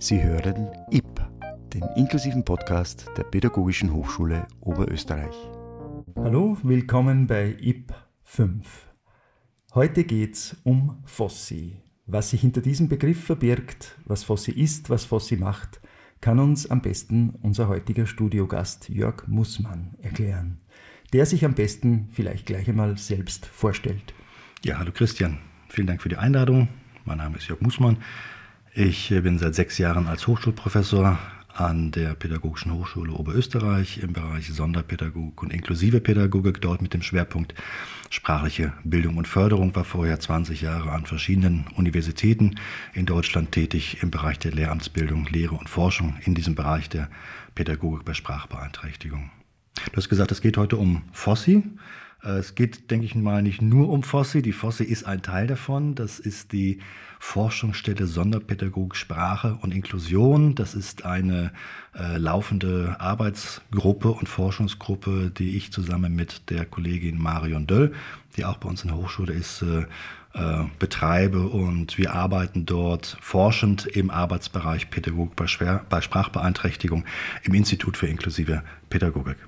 Sie hören IP, den inklusiven Podcast der Pädagogischen Hochschule Oberösterreich. Hallo, willkommen bei IP 5. Heute geht es um Fossi. Was sich hinter diesem Begriff verbirgt, was Fossi ist, was Fossi macht, kann uns am besten unser heutiger Studiogast Jörg Mussmann erklären, der sich am besten vielleicht gleich einmal selbst vorstellt. Ja, hallo Christian. Vielen Dank für die Einladung. Mein Name ist Jörg Mussmann. Ich bin seit sechs Jahren als Hochschulprofessor an der Pädagogischen Hochschule Oberösterreich im Bereich Sonderpädagogik und inklusive Pädagogik, dort mit dem Schwerpunkt sprachliche Bildung und Förderung, war vorher 20 Jahre an verschiedenen Universitäten in Deutschland tätig im Bereich der Lehramtsbildung, Lehre und Forschung in diesem Bereich der Pädagogik bei Sprachbeeinträchtigung. Du hast gesagt, es geht heute um FOSSI. Äh, es geht, denke ich mal, nicht nur um FOSSI. Die FOSSI ist ein Teil davon. Das ist die Forschungsstelle Sonderpädagogik Sprache und Inklusion. Das ist eine äh, laufende Arbeitsgruppe und Forschungsgruppe, die ich zusammen mit der Kollegin Marion Döll, die auch bei uns in der Hochschule ist, äh, äh betreibe. Und wir arbeiten dort forschend im Arbeitsbereich Pädagogik bei, Schwer bei Sprachbeeinträchtigung im Institut für inklusive Pädagogik.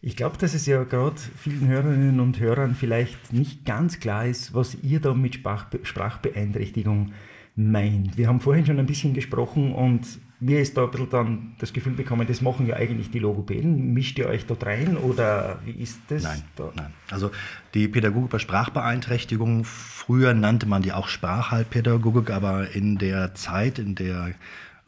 Ich glaube, dass es ja gerade vielen Hörerinnen und Hörern vielleicht nicht ganz klar ist, was ihr da mit Sprach Sprachbeeinträchtigung meint. Wir haben vorhin schon ein bisschen gesprochen und mir ist da ein bisschen dann das Gefühl bekommen, das machen ja eigentlich die Logopäden. Mischt ihr euch dort rein oder wie ist das? Nein, da? nein. Also die Pädagogik bei Sprachbeeinträchtigung, früher nannte man die auch Sprachhaltpädagogik, aber in der Zeit, in der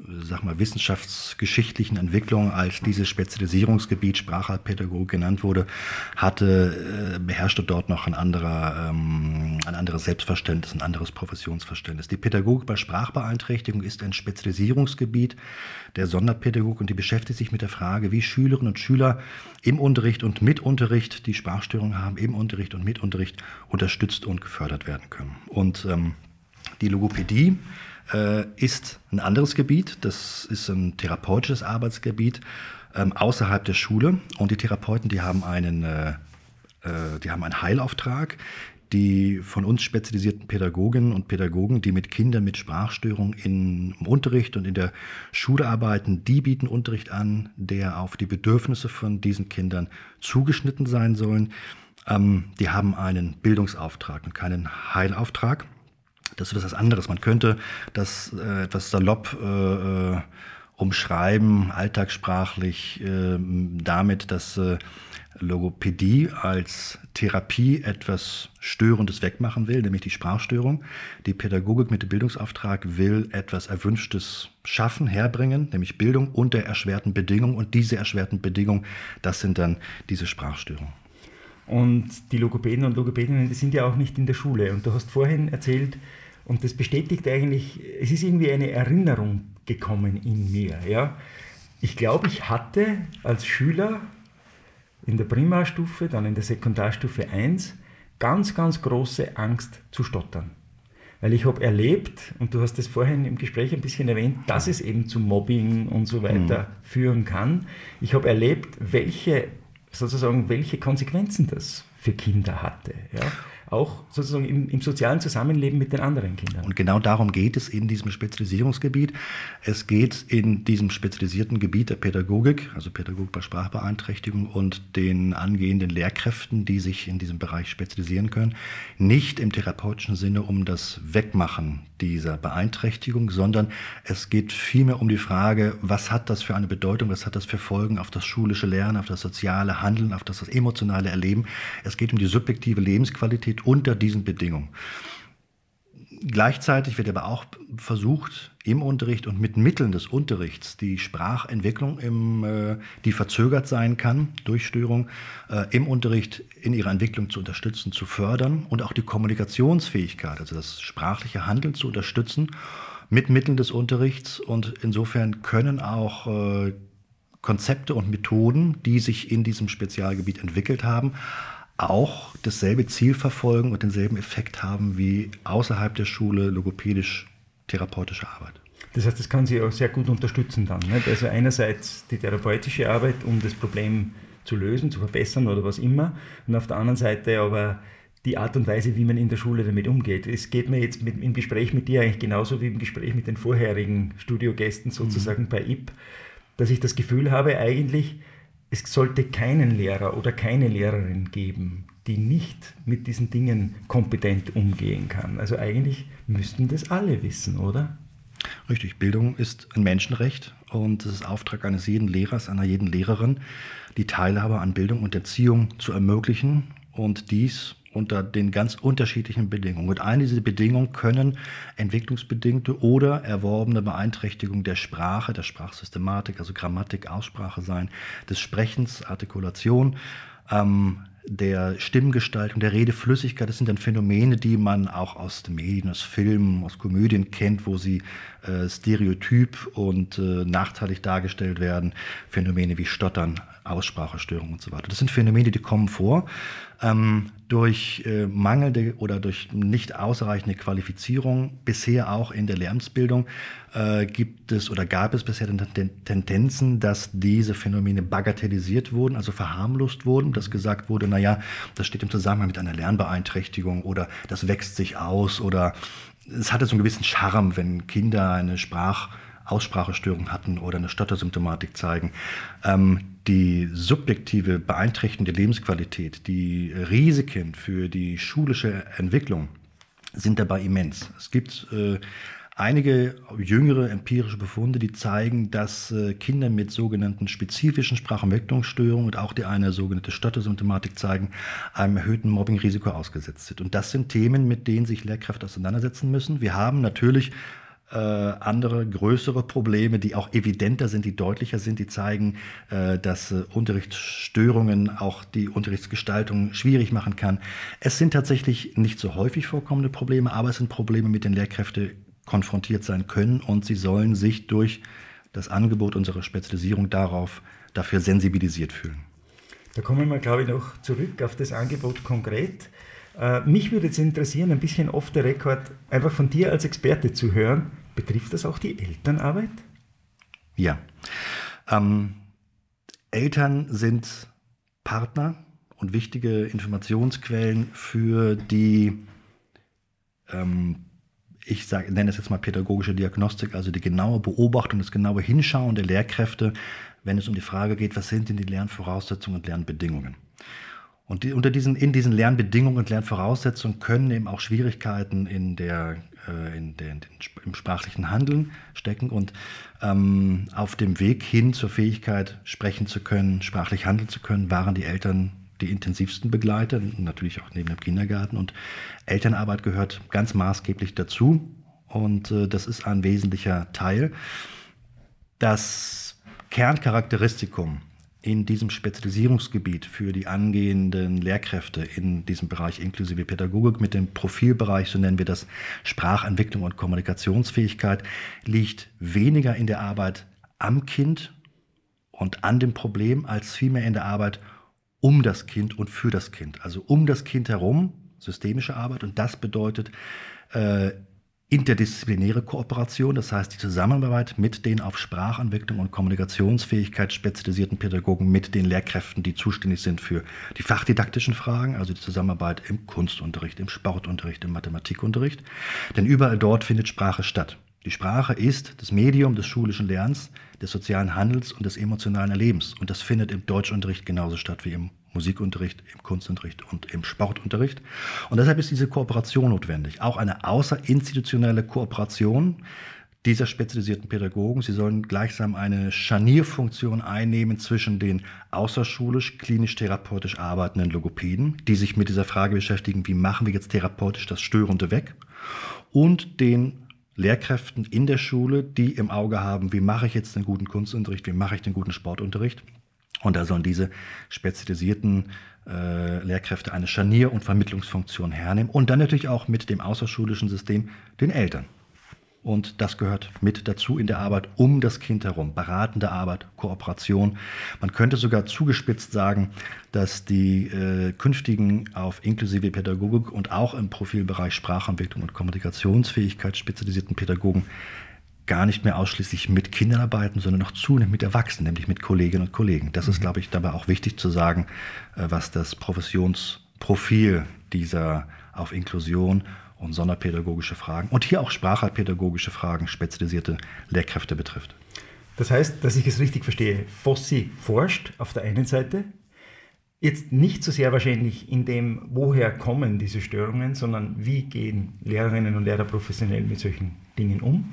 sag mal, wissenschaftsgeschichtlichen Entwicklung, als dieses Spezialisierungsgebiet Sprachpädagogik genannt wurde, hatte, äh, beherrschte dort noch ein anderer, ähm, ein anderes Selbstverständnis, ein anderes Professionsverständnis. Die Pädagogik bei Sprachbeeinträchtigung ist ein Spezialisierungsgebiet der Sonderpädagogik und die beschäftigt sich mit der Frage, wie Schülerinnen und Schüler im Unterricht und mit Unterricht, die Sprachstörungen haben, im Unterricht und mit Unterricht unterstützt und gefördert werden können. Und ähm, die Logopädie äh, ist ein anderes Gebiet. Das ist ein therapeutisches Arbeitsgebiet ähm, außerhalb der Schule. Und die Therapeuten, die haben einen, äh, äh, die haben einen Heilauftrag. Die von uns spezialisierten Pädagoginnen und Pädagogen, die mit Kindern mit Sprachstörungen im Unterricht und in der Schule arbeiten, die bieten Unterricht an, der auf die Bedürfnisse von diesen Kindern zugeschnitten sein sollen. Ähm, die haben einen Bildungsauftrag und keinen Heilauftrag. Das ist was anderes. Man könnte das äh, etwas salopp äh, äh, umschreiben, alltagssprachlich, äh, damit, dass äh, Logopädie als Therapie etwas Störendes wegmachen will, nämlich die Sprachstörung. Die Pädagogik mit dem Bildungsauftrag will etwas Erwünschtes schaffen, herbringen, nämlich Bildung unter erschwerten Bedingungen. Und diese erschwerten Bedingungen, das sind dann diese Sprachstörungen. Und die Logopäden und Logopädinnen, sind ja auch nicht in der Schule. Und du hast vorhin erzählt, und das bestätigt eigentlich, es ist irgendwie eine Erinnerung gekommen in mir. Ja? Ich glaube, ich hatte als Schüler in der Primarstufe, dann in der Sekundarstufe 1, ganz, ganz große Angst zu stottern. Weil ich habe erlebt, und du hast es vorhin im Gespräch ein bisschen erwähnt, dass es eben zu Mobbing und so weiter mhm. führen kann. Ich habe erlebt, welche, sozusagen, welche Konsequenzen das für Kinder hatte. Ja? Auch sozusagen im, im, sozialen Zusammenleben mit den anderen Kindern. Und genau darum geht es in diesem Spezialisierungsgebiet. Es geht in diesem spezialisierten Gebiet der Pädagogik, also Pädagogik bei Sprachbeeinträchtigung und den angehenden Lehrkräften, die sich in diesem Bereich spezialisieren können, nicht im therapeutischen Sinne um das Wegmachen dieser Beeinträchtigung, sondern es geht vielmehr um die Frage, was hat das für eine Bedeutung, was hat das für Folgen auf das schulische Lernen, auf das soziale Handeln, auf das, das emotionale Erleben. Es geht um die subjektive Lebensqualität steht unter diesen Bedingungen. Gleichzeitig wird aber auch versucht, im Unterricht und mit Mitteln des Unterrichts die Sprachentwicklung, im, äh, die verzögert sein kann durch Störung, äh, im Unterricht in ihrer Entwicklung zu unterstützen, zu fördern und auch die Kommunikationsfähigkeit, also das sprachliche Handeln zu unterstützen mit Mitteln des Unterrichts. Und insofern können auch äh, Konzepte und Methoden, die sich in diesem Spezialgebiet entwickelt haben, auch dasselbe Ziel verfolgen und denselben Effekt haben wie außerhalb der Schule logopädisch-therapeutische Arbeit. Das heißt, das kann sie auch sehr gut unterstützen dann. Nicht? Also einerseits die therapeutische Arbeit, um das Problem zu lösen, zu verbessern oder was immer, und auf der anderen Seite aber die Art und Weise, wie man in der Schule damit umgeht. Es geht mir jetzt mit, im Gespräch mit dir eigentlich genauso wie im Gespräch mit den vorherigen Studiogästen sozusagen mhm. bei IP, dass ich das Gefühl habe, eigentlich, es sollte keinen Lehrer oder keine Lehrerin geben, die nicht mit diesen Dingen kompetent umgehen kann. Also eigentlich müssten das alle wissen, oder? Richtig, Bildung ist ein Menschenrecht und es ist Auftrag eines jeden Lehrers, einer jeden Lehrerin, die Teilhabe an Bildung und Erziehung zu ermöglichen und dies unter den ganz unterschiedlichen Bedingungen. Und eine dieser Bedingungen können entwicklungsbedingte oder erworbene Beeinträchtigung der Sprache, der Sprachsystematik, also Grammatik, Aussprache sein, des Sprechens, Artikulation, ähm, der Stimmgestaltung, der Redeflüssigkeit. Das sind dann Phänomene, die man auch aus den Medien, aus Filmen, aus Komödien kennt, wo sie äh, stereotyp und äh, nachteilig dargestellt werden. Phänomene wie Stottern, Aussprachestörungen und so weiter. Das sind Phänomene, die kommen vor. Ähm, durch äh, mangelnde oder durch nicht ausreichende Qualifizierung, bisher auch in der Lehramtsbildung, äh, gibt es oder gab es bisher den Tendenzen, dass diese Phänomene bagatellisiert wurden, also verharmlost wurden, dass gesagt wurde, naja, das steht im Zusammenhang mit einer Lernbeeinträchtigung oder das wächst sich aus oder es hatte so einen gewissen Charme, wenn Kinder eine Sprach- Aussprachestörung hatten oder eine Stottersymptomatik zeigen. Ähm, die subjektive Beeinträchtigung der Lebensqualität, die Risiken für die schulische Entwicklung sind dabei immens. Es gibt äh, einige jüngere empirische Befunde, die zeigen, dass äh, Kinder mit sogenannten spezifischen Sprachentwicklungsstörungen und auch die eine sogenannte Stottersymptomatik zeigen, einem erhöhten Mobbingrisiko ausgesetzt sind. Und das sind Themen, mit denen sich Lehrkräfte auseinandersetzen müssen. Wir haben natürlich äh, andere größere Probleme, die auch evidenter sind, die deutlicher sind, die zeigen, äh, dass äh, Unterrichtsstörungen auch die Unterrichtsgestaltung schwierig machen kann. Es sind tatsächlich nicht so häufig vorkommende Probleme, aber es sind Probleme, mit denen Lehrkräfte konfrontiert sein können und sie sollen sich durch das Angebot unserer Spezialisierung darauf dafür sensibilisiert fühlen. Da kommen wir, glaube ich, noch zurück auf das Angebot konkret. Äh, mich würde jetzt interessieren, ein bisschen off the record, einfach von dir als Experte zu hören. Betrifft das auch die Elternarbeit? Ja. Ähm, Eltern sind Partner und wichtige Informationsquellen für die, ähm, ich sag, nenne es jetzt mal pädagogische Diagnostik, also die genaue Beobachtung, das genaue Hinschauen der Lehrkräfte, wenn es um die Frage geht, was sind denn die Lernvoraussetzungen und Lernbedingungen. Und die, unter diesen, in diesen Lernbedingungen und Lernvoraussetzungen können eben auch Schwierigkeiten in der, äh, in der, in den, im sprachlichen Handeln stecken. Und ähm, auf dem Weg hin zur Fähigkeit, sprechen zu können, sprachlich handeln zu können, waren die Eltern die intensivsten Begleiter, natürlich auch neben dem Kindergarten. Und Elternarbeit gehört ganz maßgeblich dazu. Und äh, das ist ein wesentlicher Teil. Das Kerncharakteristikum in diesem Spezialisierungsgebiet für die angehenden Lehrkräfte in diesem Bereich inklusive Pädagogik mit dem Profilbereich, so nennen wir das Sprachentwicklung und Kommunikationsfähigkeit, liegt weniger in der Arbeit am Kind und an dem Problem, als vielmehr in der Arbeit um das Kind und für das Kind. Also um das Kind herum, systemische Arbeit. Und das bedeutet äh, interdisziplinäre Kooperation, das heißt die Zusammenarbeit mit den auf Sprachentwicklung und Kommunikationsfähigkeit spezialisierten Pädagogen, mit den Lehrkräften, die zuständig sind für die fachdidaktischen Fragen, also die Zusammenarbeit im Kunstunterricht, im Sportunterricht, im Mathematikunterricht. Denn überall dort findet Sprache statt. Die Sprache ist das Medium des schulischen Lernens, des sozialen Handels und des emotionalen Erlebens. Und das findet im Deutschunterricht genauso statt wie im Musikunterricht, im Kunstunterricht und im Sportunterricht. Und deshalb ist diese Kooperation notwendig. Auch eine außerinstitutionelle Kooperation dieser spezialisierten Pädagogen. Sie sollen gleichsam eine Scharnierfunktion einnehmen zwischen den außerschulisch, klinisch-therapeutisch arbeitenden Logopäden, die sich mit dieser Frage beschäftigen, wie machen wir jetzt therapeutisch das Störende weg, und den Lehrkräften in der Schule, die im Auge haben, wie mache ich jetzt den guten Kunstunterricht, wie mache ich den guten Sportunterricht und da sollen diese spezialisierten äh, Lehrkräfte eine Scharnier- und Vermittlungsfunktion hernehmen und dann natürlich auch mit dem außerschulischen System den Eltern. Und das gehört mit dazu in der Arbeit um das Kind herum. Beratende Arbeit, Kooperation. Man könnte sogar zugespitzt sagen, dass die äh, künftigen auf inklusive Pädagogik und auch im Profilbereich Sprachentwicklung und Kommunikationsfähigkeit spezialisierten Pädagogen gar nicht mehr ausschließlich mit Kindern arbeiten, sondern auch zunehmend mit Erwachsenen, nämlich mit Kolleginnen und Kollegen. Das ist, mhm. glaube ich, dabei auch wichtig zu sagen, äh, was das Professions Profil dieser auf Inklusion und sonderpädagogische Fragen und hier auch sprachhaltpädagogische Fragen spezialisierte Lehrkräfte betrifft. Das heißt, dass ich es richtig verstehe, Fossi forscht auf der einen Seite, jetzt nicht so sehr wahrscheinlich in dem, woher kommen diese Störungen, sondern wie gehen Lehrerinnen und Lehrer professionell mit solchen Dingen um.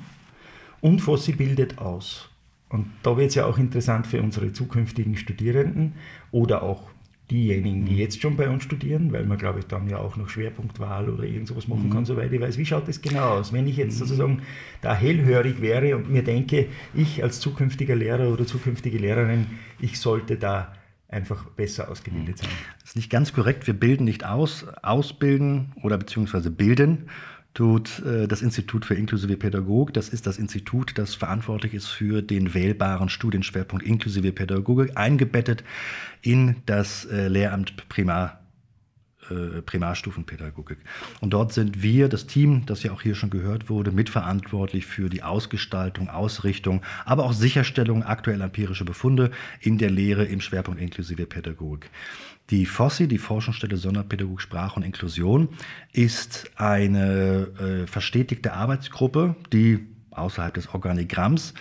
Und Fossi bildet aus. Und da wird es ja auch interessant für unsere zukünftigen Studierenden oder auch diejenigen, die mhm. jetzt schon bei uns studieren, weil man, glaube ich, dann ja auch noch Schwerpunktwahl oder irgend sowas machen mhm. kann, soweit ich weiß. Wie schaut das genau aus? Wenn ich jetzt mhm. sozusagen da hellhörig wäre und mir denke, ich als zukünftiger Lehrer oder zukünftige Lehrerin, ich sollte da einfach besser ausgebildet sein. Das ist nicht ganz korrekt. Wir bilden nicht aus, ausbilden oder beziehungsweise bilden tut äh, das Institut für inklusive Pädagogik. Das ist das Institut, das verantwortlich ist für den wählbaren Studienschwerpunkt inklusive Pädagogik, eingebettet in das äh, Lehramt Primar äh, Primarstufenpädagogik. Und dort sind wir, das Team, das ja auch hier schon gehört wurde, mitverantwortlich für die Ausgestaltung, Ausrichtung, aber auch Sicherstellung aktueller empirischer Befunde in der Lehre im Schwerpunkt inklusive Pädagogik. Die FOSSI, die Forschungsstelle Sonderpädagogik Sprache und Inklusion, ist eine äh, verstetigte Arbeitsgruppe, die außerhalb des Organigramms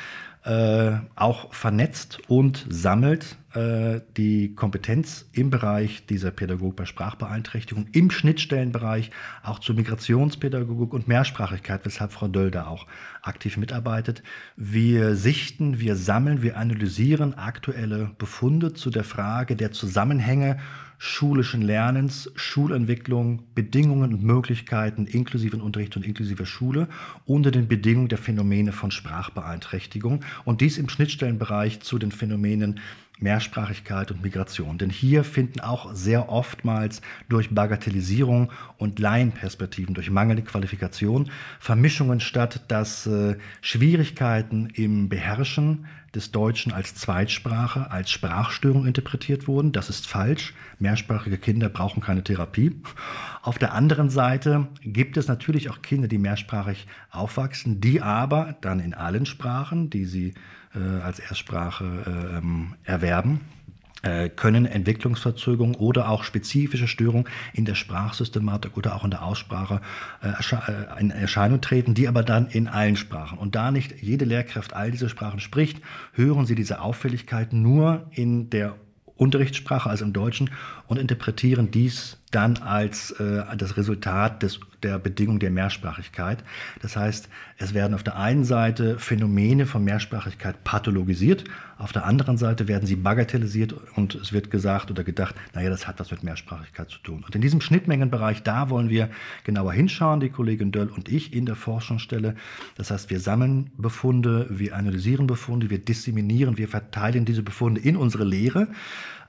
äh, auch vernetzt und sammelt die Kompetenz im Bereich dieser Pädagogik bei Sprachbeeinträchtigung, im Schnittstellenbereich auch zur Migrationspädagogik und Mehrsprachigkeit, weshalb Frau Döll da auch aktiv mitarbeitet. Wir sichten, wir sammeln, wir analysieren aktuelle Befunde zu der Frage der Zusammenhänge schulischen Lernens, Schulentwicklung, Bedingungen und Möglichkeiten inklusiven Unterricht und inklusiver Schule unter den Bedingungen der Phänomene von Sprachbeeinträchtigung und dies im Schnittstellenbereich zu den Phänomenen Mehrsprachigkeit und Migration. Denn hier finden auch sehr oftmals durch Bagatellisierung und Laienperspektiven, durch mangelnde Qualifikation Vermischungen statt, dass äh, Schwierigkeiten im Beherrschen des Deutschen als Zweitsprache, als Sprachstörung interpretiert wurden. Das ist falsch. Mehrsprachige Kinder brauchen keine Therapie. Auf der anderen Seite gibt es natürlich auch Kinder, die mehrsprachig aufwachsen, die aber dann in allen Sprachen, die sie äh, als Erstsprache äh, erwerben, äh, können Entwicklungsverzögerungen oder auch spezifische Störungen in der Sprachsystematik oder auch in der Aussprache äh, in Erscheinung treten, die aber dann in allen Sprachen. Und da nicht jede Lehrkraft all diese Sprachen spricht, hören sie diese Auffälligkeiten nur in der Unterrichtssprache, also im Deutschen, und interpretieren dies dann als äh, das Resultat des, der Bedingung der Mehrsprachigkeit. Das heißt, es werden auf der einen Seite Phänomene von Mehrsprachigkeit pathologisiert, auf der anderen Seite werden sie bagatellisiert und es wird gesagt oder gedacht, naja, das hat was mit Mehrsprachigkeit zu tun. Und in diesem Schnittmengenbereich, da wollen wir genauer hinschauen, die Kollegin Döll und ich in der Forschungsstelle. Das heißt, wir sammeln Befunde, wir analysieren Befunde, wir disseminieren, wir verteilen diese Befunde in unsere Lehre.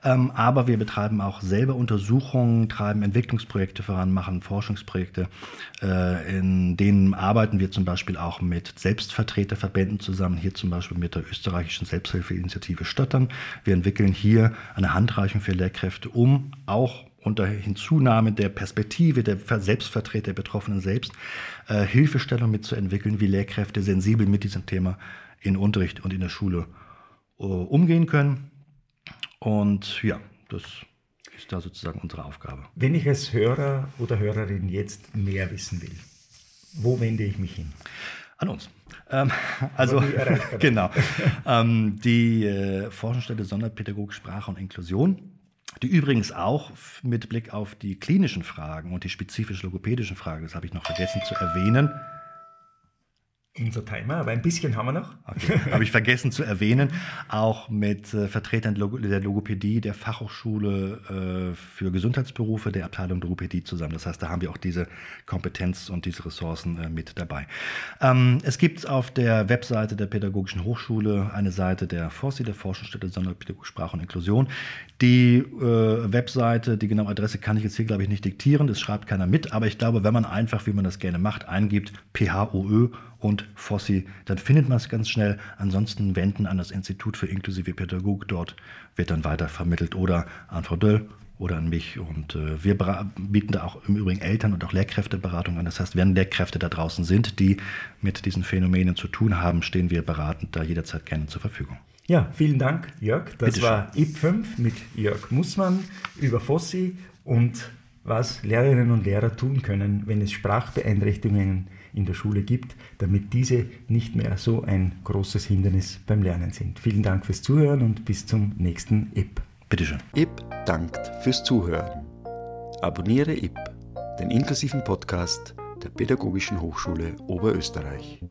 Ähm, aber wir betreiben auch selber Untersuchungen, treiben Entwicklungsprojekte voran, machen Forschungsprojekte. Äh, in denen arbeiten wir zum Beispiel auch mit Selbstvertreterverbänden zusammen, hier zum Beispiel mit der österreichischen Selbsthilfeinitiative Stottern. Wir entwickeln hier eine Handreichung für Lehrkräfte, um auch unter Hinzunahme der Perspektive der Selbstvertreter der Betroffenen selbst äh, Hilfestellung mitzuentwickeln, wie Lehrkräfte sensibel mit diesem Thema in Unterricht und in der Schule äh, umgehen können. Und ja, das ist da sozusagen unsere Aufgabe. Wenn ich als Hörer oder Hörerin jetzt mehr wissen will, wo wende ich mich hin? An uns. Ähm, also, genau. ähm, die äh, Forschungsstelle Sonderpädagogik, Sprache und Inklusion, die übrigens auch mit Blick auf die klinischen Fragen und die spezifisch logopädischen Fragen, das habe ich noch vergessen zu erwähnen, unser Timer, aber ein bisschen haben wir noch. Okay. Habe ich vergessen zu erwähnen, auch mit äh, Vertretern der Logopädie, der Fachhochschule äh, für Gesundheitsberufe, der Abteilung Logopädie zusammen. Das heißt, da haben wir auch diese Kompetenz und diese Ressourcen äh, mit dabei. Ähm, es gibt auf der Webseite der Pädagogischen Hochschule eine Seite der FOSSI, der Forschungsstätte Sonderpädagogik, Sprache und Inklusion. Die äh, Webseite, die genaue Adresse kann ich jetzt hier, glaube ich, nicht diktieren, das schreibt keiner mit, aber ich glaube, wenn man einfach, wie man das gerne macht, eingibt, PHOÖ und Fossi, dann findet man es ganz schnell. Ansonsten wenden an das Institut für inklusive Pädagogik. Dort wird dann weiter vermittelt oder an Frau Döll oder an mich. Und äh, wir bieten da auch im Übrigen Eltern- und auch Lehrkräfteberatung an. Das heißt, wenn Lehrkräfte da draußen sind, die mit diesen Phänomenen zu tun haben, stehen wir beratend da jederzeit gerne zur Verfügung. Ja, vielen Dank, Jörg. Das Bitte war IP5 mit Jörg Mussmann über Fossi und was Lehrerinnen und Lehrer tun können, wenn es Sprachbeeinträchtigungen in der Schule gibt, damit diese nicht mehr so ein großes Hindernis beim Lernen sind. Vielen Dank fürs Zuhören und bis zum nächsten IP. Bitteschön. IP dankt fürs Zuhören. Abonniere IP, den inklusiven Podcast der Pädagogischen Hochschule Oberösterreich.